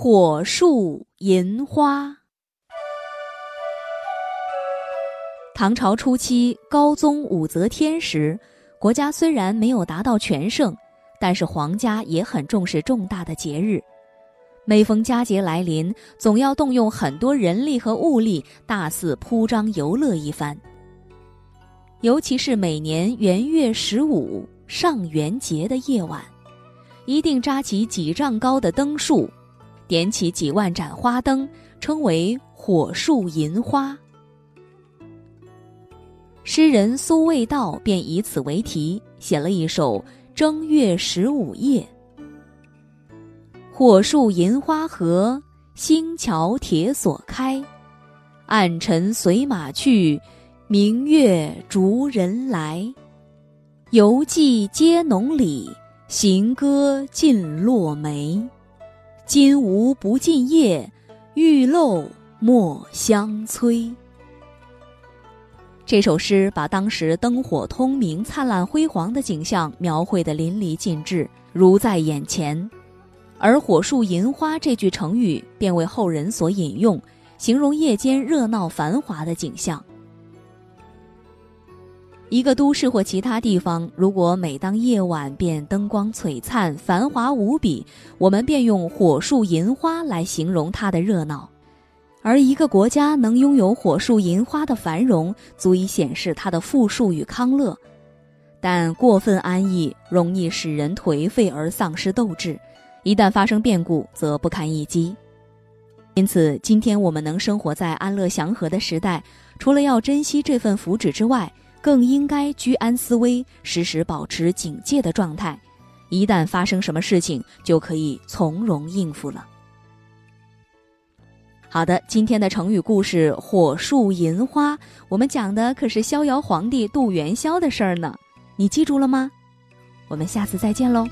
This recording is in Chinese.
火树银花。唐朝初期，高宗武则天时，国家虽然没有达到全盛，但是皇家也很重视重大的节日。每逢佳节来临，总要动用很多人力和物力，大肆铺张游乐一番。尤其是每年元月十五上元节的夜晚，一定扎起几丈高的灯树，点起几万盏花灯，称为“火树银花”。诗人苏味道便以此为题，写了一首《正月十五夜》：火树银花合，星桥铁锁开。暗尘随马去，明月逐人来。游记皆浓里，行歌尽落梅。金无不尽夜，玉漏莫相催。这首诗把当时灯火通明、灿烂辉煌的景象描绘得淋漓尽致，如在眼前。而“火树银花”这句成语便为后人所引用，形容夜间热闹繁华的景象。一个都市或其他地方，如果每当夜晚便灯光璀璨、繁华无比，我们便用“火树银花”来形容它的热闹。而一个国家能拥有火树银花的繁荣，足以显示它的富庶与康乐。但过分安逸，容易使人颓废而丧失斗志，一旦发生变故，则不堪一击。因此，今天我们能生活在安乐祥和的时代，除了要珍惜这份福祉之外，更应该居安思危，时时保持警戒的状态。一旦发生什么事情，就可以从容应付了。好的，今天的成语故事“火树银花”，我们讲的可是逍遥皇帝杜元宵的事儿呢，你记住了吗？我们下次再见喽。